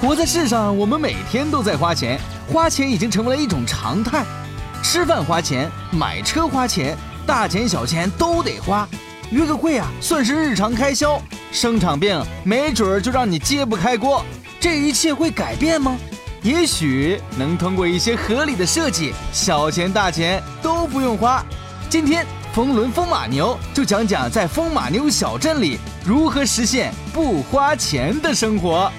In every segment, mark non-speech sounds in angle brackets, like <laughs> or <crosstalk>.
活在世上，我们每天都在花钱，花钱已经成为了一种常态。吃饭花钱，买车花钱，大钱小钱都得花。约个会啊，算是日常开销。生场病，没准儿就让你揭不开锅。这一切会改变吗？也许能通过一些合理的设计，小钱大钱都不用花。今天风轮风马牛就讲讲在风马牛小镇里如何实现不花钱的生活。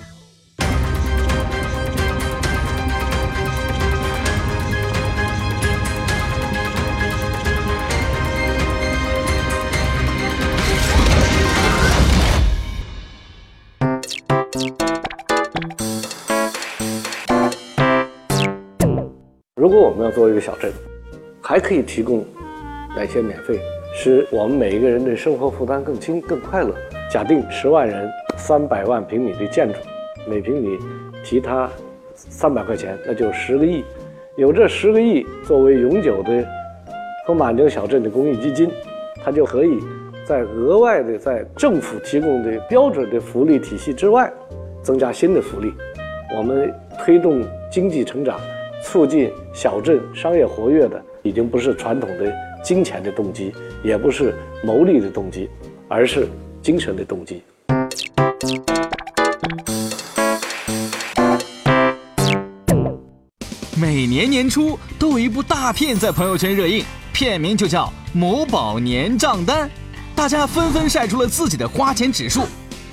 如果我们要做一个小镇，还可以提供哪些免费，使我们每一个人的生活负担更轻、更快乐？假定十万人、三百万平米的建筑，每平米提他三百块钱，那就十个亿。有这十个亿作为永久的风马牛小镇的公益基金，它就可以在额外的在政府提供的标准的福利体系之外，增加新的福利。我们推动经济成长。促进小镇商业活跃的，已经不是传统的金钱的动机，也不是牟利的动机，而是精神的动机。每年年初都有一部大片在朋友圈热映，片名就叫《某宝年账单》，大家纷纷晒出了自己的花钱指数。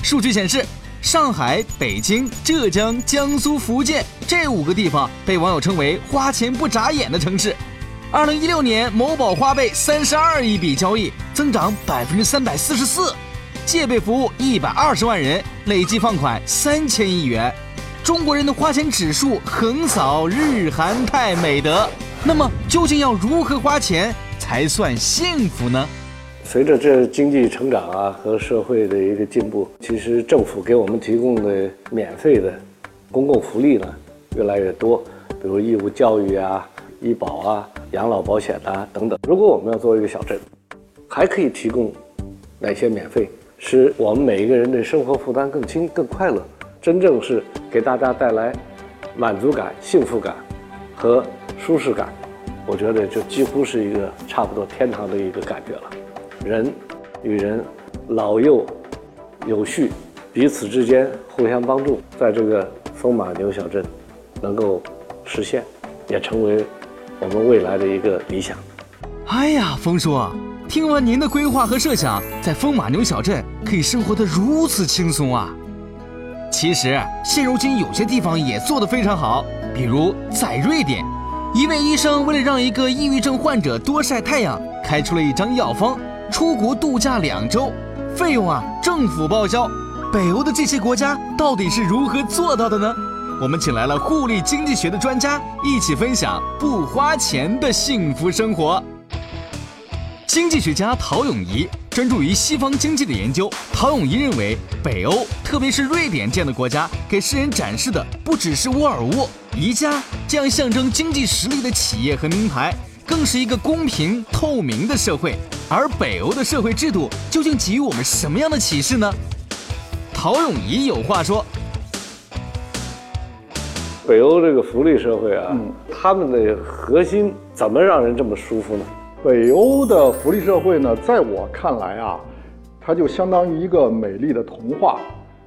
数据显示。上海、北京、浙江、江苏、福建这五个地方被网友称为“花钱不眨眼”的城市。二零一六年，某宝花呗三十二亿笔交易，增长百分之三百四十四；借呗服务一百二十万人，累计放款三千亿元。中国人的花钱指数横扫日韩泰美德。那么，究竟要如何花钱才算幸福呢？随着这经济成长啊和社会的一个进步，其实政府给我们提供的免费的公共福利呢越来越多，比如义务教育啊、医保啊、养老保险啊等等。如果我们要做一个小镇，还可以提供哪些免费，使我们每一个人的生活负担更轻、更快乐，真正是给大家带来满足感、幸福感和舒适感，我觉得就几乎是一个差不多天堂的一个感觉了。人与人老幼有序，彼此之间互相帮助，在这个风马牛小镇能够实现，也成为我们未来的一个理想。哎呀，冯叔，听完您的规划和设想，在风马牛小镇可以生活得如此轻松啊！其实现如今有些地方也做得非常好，比如在瑞典，一位医生为了让一个抑郁症患者多晒太阳，开出了一张药方。出国度假两周，费用啊，政府报销。北欧的这些国家到底是如何做到的呢？我们请来了互利经济学的专家，一起分享不花钱的幸福生活。经济学家陶永仪专注于西方经济的研究。陶永仪认为，北欧，特别是瑞典这样的国家，给世人展示的不只是沃尔沃、宜家这样象征经济实力的企业和名牌。更是一个公平透明的社会，而北欧的社会制度究竟给予我们什么样的启示呢？陶永仪有话说：北欧这个福利社会啊，他们的核心怎么让人这么舒服呢？北欧的福利社会呢，在我看来啊，它就相当于一个美丽的童话。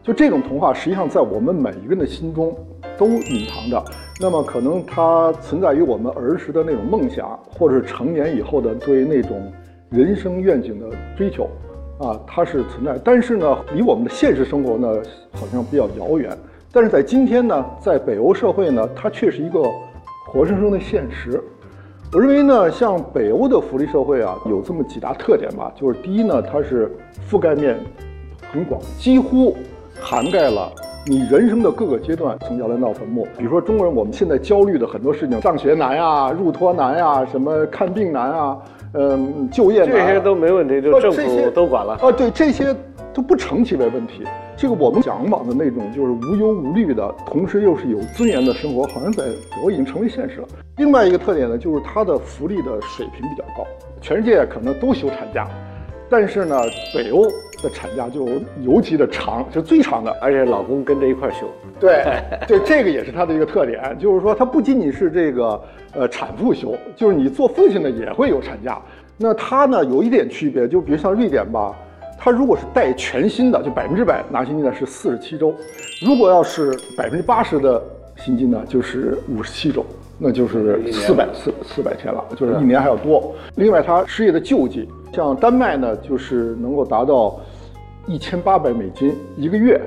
就这种童话，实际上在我们每一个人的心中都隐藏着。那么可能它存在于我们儿时的那种梦想，或者是成年以后的对那种人生愿景的追求，啊，它是存在。但是呢，离我们的现实生活呢，好像比较遥远。但是在今天呢，在北欧社会呢，它却是一个活生生的现实。我认为呢，像北欧的福利社会啊，有这么几大特点吧，就是第一呢，它是覆盖面很广，几乎涵盖了。你人生的各个阶段，从摇篮到坟墓。比如说，中国人我们现在焦虑的很多事情，上学难呀，入托难呀，什么看病难啊，嗯，就业，这些都没问题，就政府都管了啊。对，这些都不成其为问题。这个我们向往的那种就是无忧无虑的，同时又是有尊严的生活，好像在我已经成为现实了。另外一个特点呢，就是它的福利的水平比较高，全世界可能都休产假。但是呢，北欧的产假就尤其的长，是最长的。而且老公跟着一块儿休。对，<laughs> 对，这个也是他的一个特点，就是说他不仅仅是这个呃产妇休，就是你做父亲的也会有产假。那他呢有一点区别，就比如像瑞典吧，他如果是带全薪的，就百分之百拿薪金的是四十七周，如果要是百分之八十的薪金呢，就是五十七周，那就是四百四四百天了，就是一年还要多。另外，他失业的救济，像丹麦呢，就是能够达到一千八百美金一个月。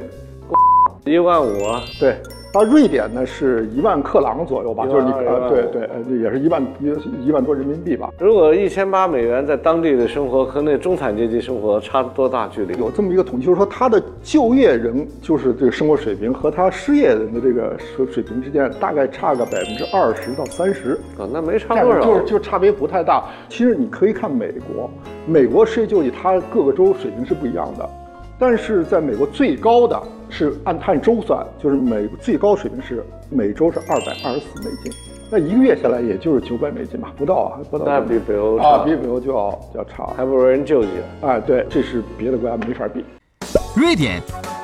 一万五啊，对，它瑞典呢是一万克朗左右吧，就是你呃，对对，呃也是一万一一万多人民币吧。如果一千八美元在当地的生活和那中产阶级生活差多大距离？有这么一个统计，就是说他的就业人就是这个生活水平和他失业人的这个水水平之间大概差个百分之二十到三十，啊，那没差多少。就是就差别不太大。其实你可以看美国，美国失业救济它各个州水平是不一样的，但是在美国最高的是按碳周算，就是美最高水平是每周是二百二十四美金，那一个月下来也就是九百美金吧，不到啊，不到。那比北欧比北欧就要就要差。还不如人救济了。哎，对，这是别的国家没法比。瑞典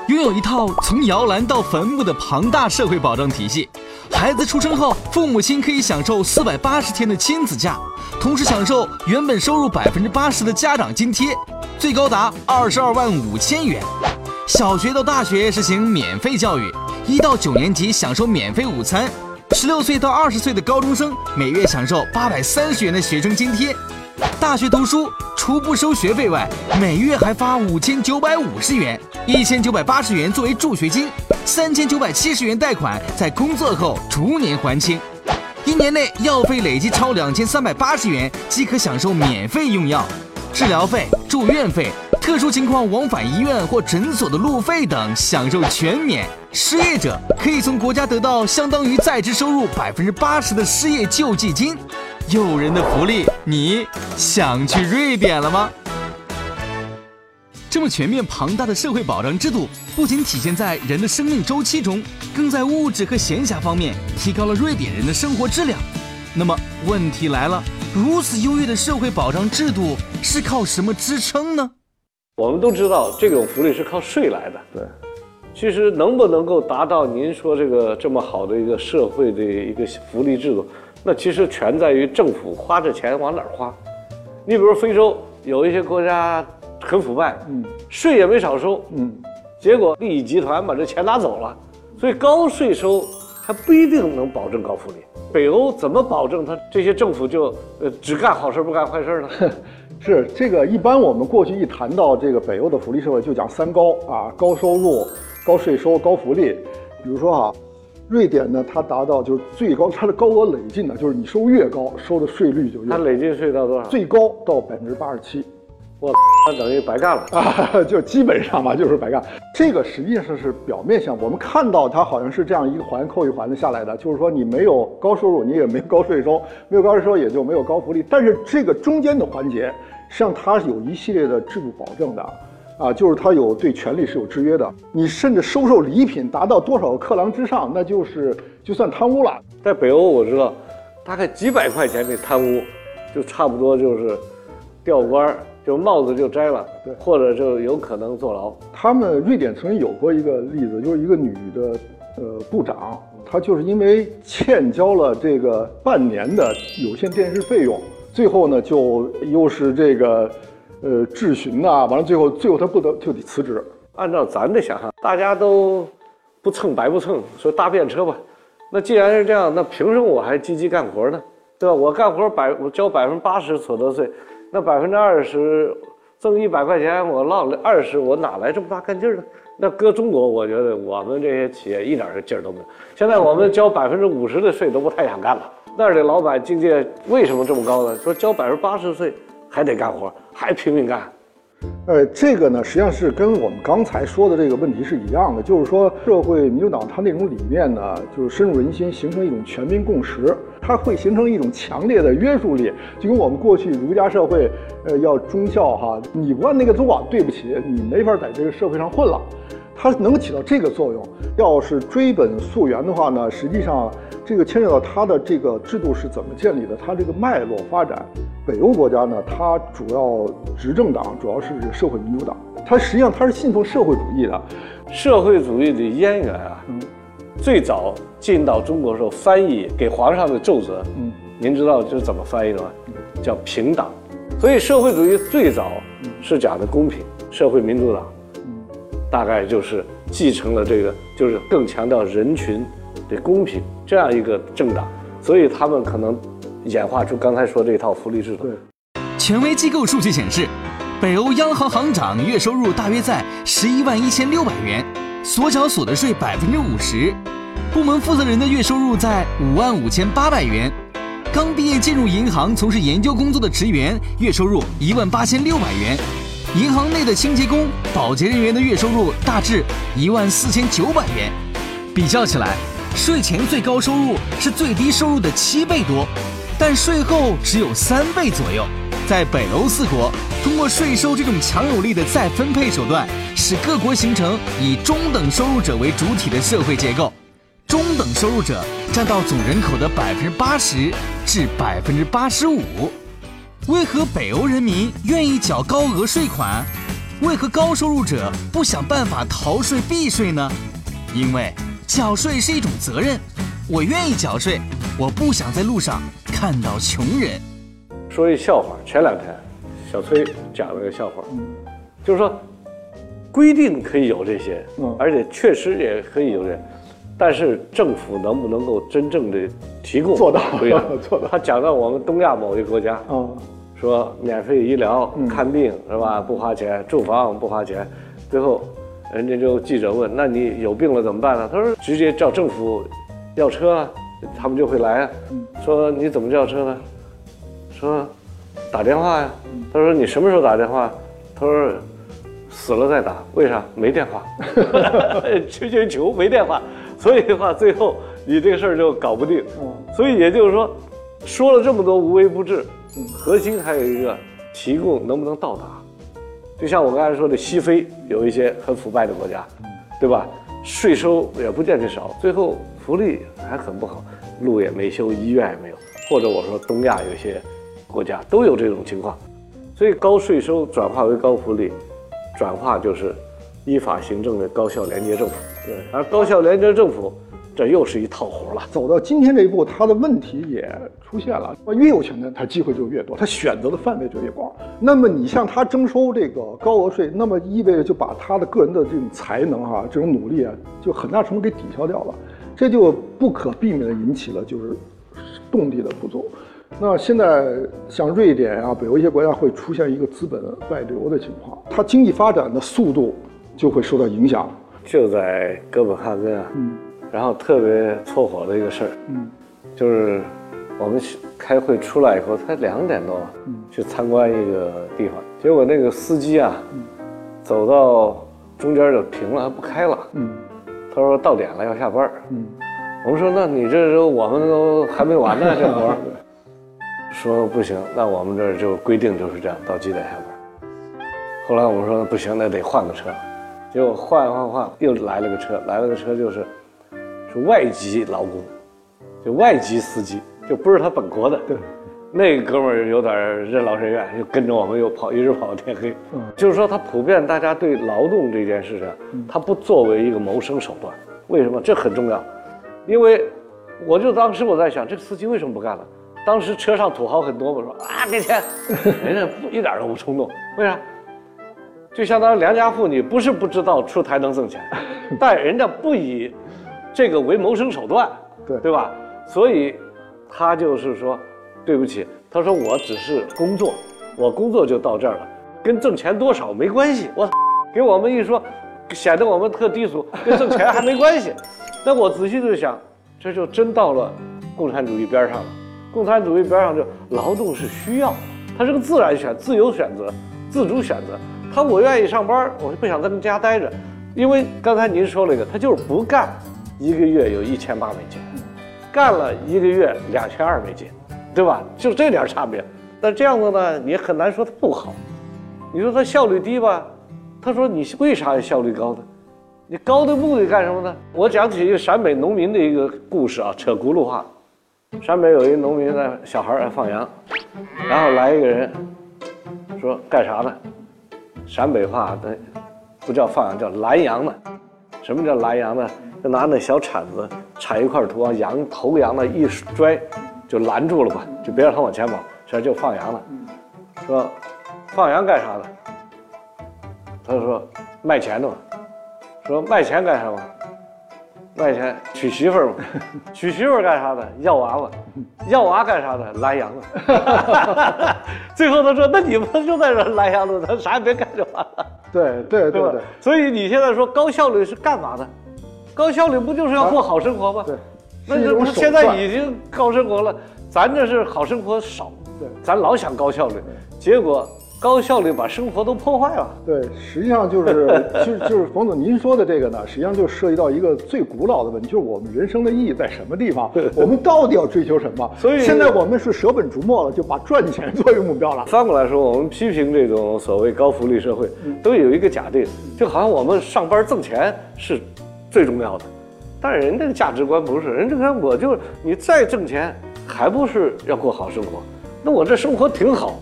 拥有一套从摇篮到坟墓的庞大社会保障体系。孩子出生后，父母亲可以享受四百八十天的亲子假，同时享受原本收入百分之八十的家长津贴，最高达二十二万五千元。小学到大学实行免费教育，一到九年级享受免费午餐，十六岁到二十岁的高中生每月享受八百三十元的学生津贴。大学读书除不收学费外，每月还发五千九百五十元，一千九百八十元作为助学金，三千九百七十元贷款在工作后逐年还清。一年内药费累计超两千三百八十元即可享受免费用药，治疗费、住院费、特殊情况往返医院或诊所的路费等享受全免。失业者可以从国家得到相当于在职收入百分之八十的失业救济金。诱人的福利，你想去瑞典了吗？这么全面庞大的社会保障制度，不仅体现在人的生命周期中，更在物质和闲暇方面提高了瑞典人的生活质量。那么问题来了，如此优越的社会保障制度是靠什么支撑呢？我们都知道，这种福利是靠税来的。对，其实能不能够达到您说这个这么好的一个社会的一个福利制度，那其实全在于政府花这钱往哪儿花。你比如非洲有一些国家很腐败，嗯税也没少收，嗯，结果利益集团把这钱拿走了，所以高税收还不一定能保证高福利。北欧怎么保证他这些政府就呃只干好事不干坏事呢？<laughs> 是这个。一般我们过去一谈到这个北欧的福利社会，就讲三高啊：高收入、高税收、高福利。比如说啊，瑞典呢，它达到就是最高，它的高额累进呢，就是你收越高，收的税率就越高，它累进税到多少？最高到百分之八十七。我他等于白干了。啊，<laughs> 就基本上吧，就是白干。这个实际上是表面上，我们看到它好像是这样一个环扣一环的下来的，就是说你没有高收入，你也没有高税收，没有高税收也就没有高福利。但是这个中间的环节，实际上它是有一系列的制度保证的，啊，就是它有对权利是有制约的。你甚至收受礼品达到多少个克朗之上，那就是就算贪污了。在北欧我知道，大概几百块钱的贪污，就差不多就是调官儿，就帽子就摘了，对或者就有可能坐牢。他们瑞典曾经有过一个例子，就是一个女的呃部长，她就是因为欠交了这个半年的有线电视费用，最后呢就又是这个呃质询呐、完了最后最后她不得就得辞职。按照咱的想象，大家都不蹭白不蹭，说搭便车吧。那既然是这样，那凭什么我还积极干活呢？对吧？我干活百我交百分之八十所得税，那百分之二十挣一百块钱，我落了二十，我哪来这么大干劲儿呢？那搁中国，我觉得我们这些企业一点儿劲儿都没有。现在我们交百分之五十的税都不太想干了。那儿的老板境界为什么这么高呢？说交百分之八十税还得干活，还拼命干。呃，这个呢，实际上是跟我们刚才说的这个问题是一样的，就是说，社会民主党它那种理念呢，就是深入人心，形成一种全民共识，它会形成一种强烈的约束力，就跟我们过去儒家社会，呃，要忠孝哈，你不按那个做，对不起，你没法在这个社会上混了。它能起到这个作用。要是追本溯源的话呢，实际上这个牵扯到它的这个制度是怎么建立的，它这个脉络发展。北欧国家呢，它主要执政党主要是这个社会民主党，它实际上它是信奉社会主义的。社会主义的渊源啊，最早进到中国的时候，翻译给皇上的奏折，嗯，您知道这是怎么翻译的吗？叫平党。所以社会主义最早是讲的公平，社会民主党，大概就是继承了这个，就是更强调人群的公平这样一个政党，所以他们可能演化出刚才说这套福利制度。权威机构数据显示。北欧央行行长月收入大约在十一万一千六百元，所缴所得税百分之五十。部门负责人的月收入在五万五千八百元。刚毕业进入银行从事研究工作的职员月收入一万八千六百元。银行内的清洁工、保洁人员的月收入大致一万四千九百元。比较起来，税前最高收入是最低收入的七倍多，但税后只有三倍左右。在北欧四国，通过税收这种强有力的再分配手段，使各国形成以中等收入者为主体的社会结构。中等收入者占到总人口的百分之八十至百分之八十五。为何北欧人民愿意缴高额税款？为何高收入者不想办法逃税避税呢？因为缴税是一种责任。我愿意缴税，我不想在路上看到穷人。说一笑话，前两天小崔讲了个笑话，就是说规定可以有这些，而且确实也可以有这些，但是政府能不能够真正的提供做到？对呀，<laughs> 做到。他讲到我们东亚某一个国家，说免费医疗、看病是吧？不花钱，住房不花钱，最后人家就记者问：“那你有病了怎么办呢？”他说：“直接叫政府要车啊，他们就会来啊。”说你怎么叫车呢？说打电话呀，他说你什么时候打电话？他说死了再打，为啥？没电话，<laughs> 求求求没电话，所以的话最后你这个事儿就搞不定。所以也就是说，说了这么多无微不至，核心还有一个提供能不能到达？就像我刚才说的，西非有一些很腐败的国家，对吧？税收也不见得少，最后福利还很不好，路也没修，医院也没有。或者我说东亚有些。国家都有这种情况，所以高税收转化为高福利，转化就是依法行政的高效廉洁政府。对，而高效廉洁政府，这又是一套活了。走到今天这一步，他的问题也出现了。越有钱的，他机会就越多，他选择的范围就越广。那么你向他征收这个高额税，那么意味着就把他的个人的这种才能哈，这种努力啊，就很大程度给抵消掉了。这就不可避免的引起了就是动力的不足。那现在像瑞典啊，北欧一些国家会出现一个资本外流的情况，它经济发展的速度就会受到影响。就在哥本哈根啊，嗯，然后特别凑火的一个事儿，嗯，就是我们开会出来以后才两点多，嗯，去参观一个地方，结果那个司机啊，走到中间就停了，不开了，嗯，他说到点了要下班，嗯，我们说那你这时候我们都还没完呢，这活儿。<laughs> 说不行，那我们这儿就规定就是这样，到几点下班。后来我们说不行，那得换个车。结果换换换，又来了个车，来了个车就是是外籍劳工，就外籍司机，就不是他本国的。对，那哥们儿有点任劳任怨，就跟着我们又跑，一直跑到天黑。嗯，就是说他普遍大家对劳动这件事情，他不作为一个谋生手段。为什么？这很重要，因为我就当时我在想，这个司机为什么不干了？当时车上土豪很多嘛，说啊给钱，<laughs> 人家一点都不冲动，为啥？就相当于良家妇女，不是不知道出台能挣钱，<laughs> 但人家不以这个为谋生手段，对对吧？所以他就是说，对不起，他说我只是工作，我工作就到这儿了，跟挣钱多少没关系。我 <laughs> 给我们一说，显得我们特低俗，跟挣钱还没关系。<laughs> 那我仔细就想，这就真到了共产主义边上了。共产主义边上就劳动是需要，它是个自然选、自由选择、自主选择。他我愿意上班，我就不想在家待着，因为刚才您说了一个，他就是不干，一个月有一千八美金，干了一个月两千二美金，对吧？就这点差别。但这样子呢，你很难说它不好。你说它效率低吧？他说你为啥效率高呢？你高的目的干什么呢？我讲起一个陕北农民的一个故事啊，扯轱辘话。陕北有一农民呢小孩儿放羊，然后来一个人，说干啥呢？陕北话的不叫放羊，叫拦羊呢。什么叫拦羊呢？就拿那小铲子铲一块土，往羊头羊呢一拽，就拦住了吧，就别让它往前跑，这就放羊了。说放羊干啥的？他说卖钱的嘛。说卖钱干什么？卖钱娶媳妇儿嘛。<laughs> 娶媳妇儿干啥的？要娃娃。要娃干啥的？拦羊的。<laughs> 最后他说：“那你们就在这拦羊了，他啥也别干就完了。”对对对？所以你现在说高效率是干嘛的？高效率不就是要过好生活吗？对那是一种手就现在已经高生活了，咱这是好生活少，对咱老想高效率，结果高效率把生活都破坏了。对，实际上就是 <laughs> 就是就是冯总您说的这个呢，实际上就涉及到一个最古老的问题，就是我们人生的意义在什么地方？我们到底要追求什么？<laughs> 所以现在我们是舍本逐末了，就把赚钱作为目标了。反过来说，我们批评这种所谓高福利社会，都有一个假定，就好像我们上班挣钱是最重要的，但是人这个价值观不是，人这个我就你再挣钱，还不是要过好生活？那我这生活挺好，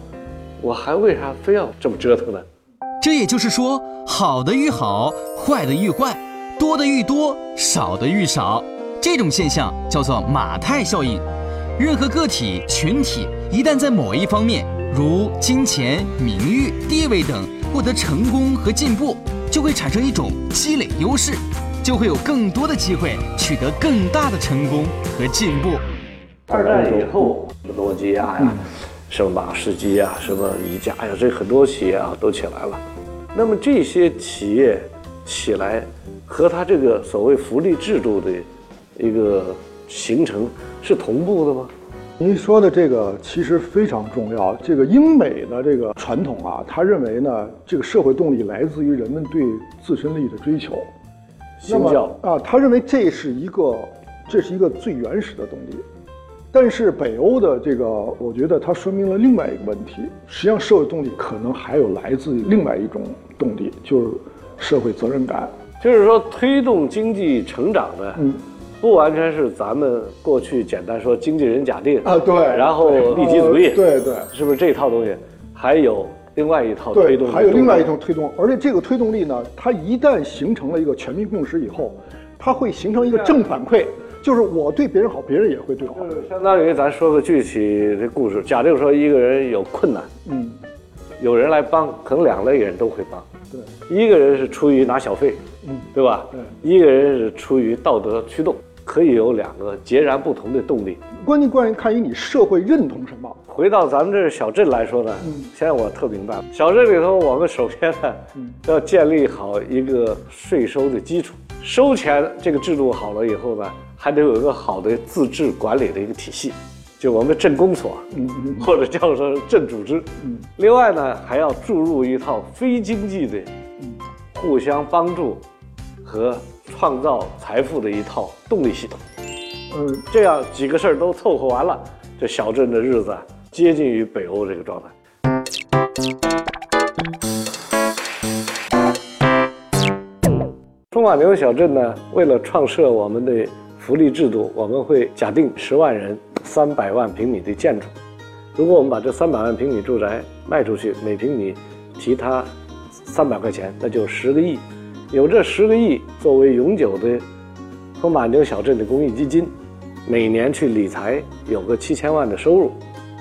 我还为啥非要这么折腾呢？这也就是说，好的愈好，坏的愈坏，多的愈多，少的愈少。这种现象叫做马太效应。任何个体、群体一旦在某一方面，如金钱、名誉、地位等获得成功和进步，就会产生一种积累优势，就会有更多的机会取得更大的成功和进步。二战以后，诺基亚呀，什么马士基啊，什么宜家呀，这很多企业啊都起来了。那么这些企业起来，和它这个所谓福利制度的一个形成是同步的吗？您说的这个其实非常重要。这个英美的这个传统啊，他认为呢，这个社会动力来自于人们对自身利益的追求。那么啊，他认为这是一个，这是一个最原始的动力。但是北欧的这个，我觉得它说明了另外一个问题，实际上社会动力可能还有来自另外一种动力，就是社会责任感。就是说，推动经济成长的，嗯不完全是咱们过去简单说经纪人假定啊，对，然后利己主义，呃对对。是不是这套东西？还有另外一套推动，还有另外一种推动，而且这个推动力呢，它一旦形成了一个全民共识以后，它会形成一个正反馈，就是我对别人好，别人也会对我好。相当于咱说个具体的故事，假定说一个人有困难，嗯，有人来帮，可能两类人都会帮。对，一个人是出于拿小费，嗯，对吧？对一个人是出于道德驱动，可以有两个截然不同的动力。关键关键看于你社会认同什么。回到咱们这小镇来说呢，嗯现在我特明白，小镇里头我们首先呢，要建立好一个税收的基础，收钱这个制度好了以后呢，还得有一个好的自治管理的一个体系，就我们镇公所，嗯嗯或者叫做镇组织。嗯另外呢，还要注入一套非经济的嗯互相帮助和创造财富的一套动力系统。嗯，这样几个事儿都凑合完了，这小镇的日子啊，接近于北欧这个状态。中马牛小镇呢，为了创设我们的福利制度，我们会假定十万人、三百万平米的建筑。如果我们把这三百万平米住宅卖出去，每平米提他三百块钱，那就十个亿。有这十个亿作为永久的风马牛小镇的公益基金，每年去理财有个七千万的收入。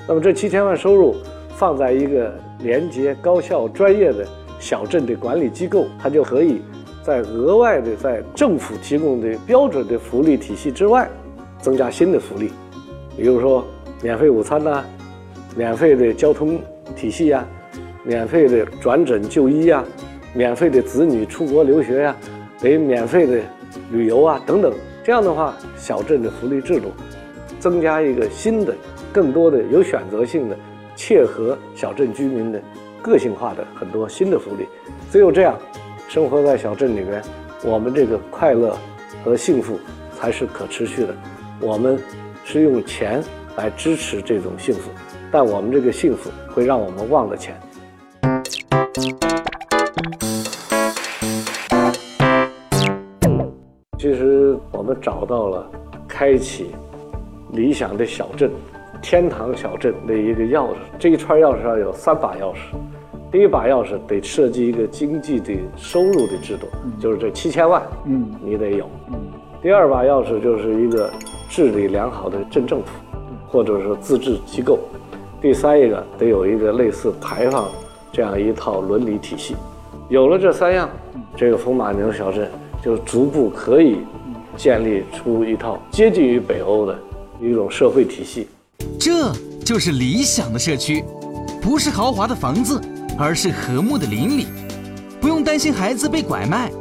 那么这七千万收入放在一个廉洁、高效、专业的小镇的管理机构，它就可以在额外的在政府提供的标准的福利体系之外，增加新的福利，比如说免费午餐呐、免费的交通体系呀、免费的转诊就医呀、免费的子女出国留学呀、给免费的旅游啊等等。这样的话，小镇的福利制度增加一个新的、更多的有选择性的、切合小镇居民的个性化的很多新的福利。只有这样，生活在小镇里边，我们这个快乐和幸福才是可持续的。我们是用钱来支持这种幸福，但我们这个幸福会让我们忘了钱。其实我们找到了开启理想的小镇、天堂小镇的一个钥匙。这一串钥匙上有三把钥匙。第一把钥匙得设计一个经济的收入的制度，就是这七千万，嗯你得有。嗯第二把钥匙就是一个治理良好的镇政府，或者说自治机构。第三一个得有一个类似牌坊这样一套伦理体系。有了这三样，这个风马牛小镇就逐步可以建立出一套接近于北欧的一种社会体系。这就是理想的社区，不是豪华的房子，而是和睦的邻里。不用担心孩子被拐卖，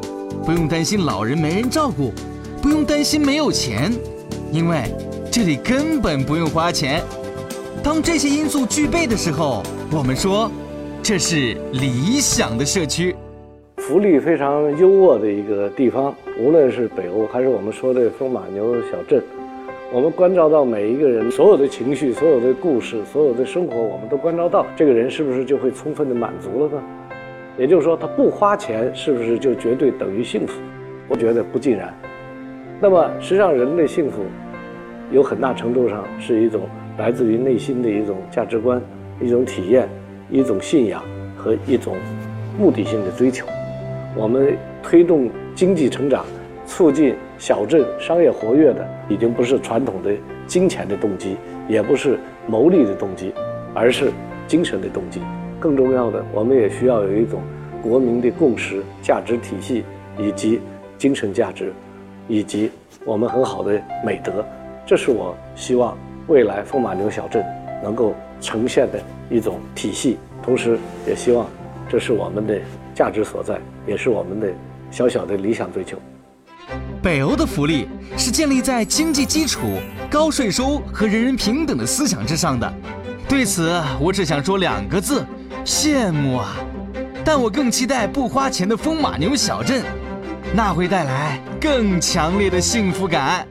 不用担心老人没人照顾，不用担心没有钱，因为这里根本不用花钱。当这些因素具备的时候，我们说这是理想的社区。福利非常优渥的一个地方，无论是北欧还是我们说的风马牛小镇，我们关照到每一个人所有的情绪、所有的故事、所有的生活，我们都关照到，这个人是不是就会充分的满足了呢？也就是说，他不花钱是不是就绝对等于幸福？我觉得不尽然。那么，实际上人的幸福，有很大程度上是一种来自于内心的一种价值观、一种体验、一种信仰和一种目的性的追求。我们推动经济成长、促进小镇商业活跃的，已经不是传统的金钱的动机，也不是牟利的动机，而是精神的动机。更重要的，我们也需要有一种国民的共识、价值体系，以及精神价值，以及我们很好的美德。这是我希望未来风马牛小镇能够呈现的一种体系，同时也希望这是我们的价值所在，也是我们的小小的理想追求。北欧的福利是建立在经济基础、高税收和人人平等的思想之上的。对此，我只想说两个字：羡慕啊！但我更期待不花钱的风马牛小镇，那会带来更强烈的幸福感。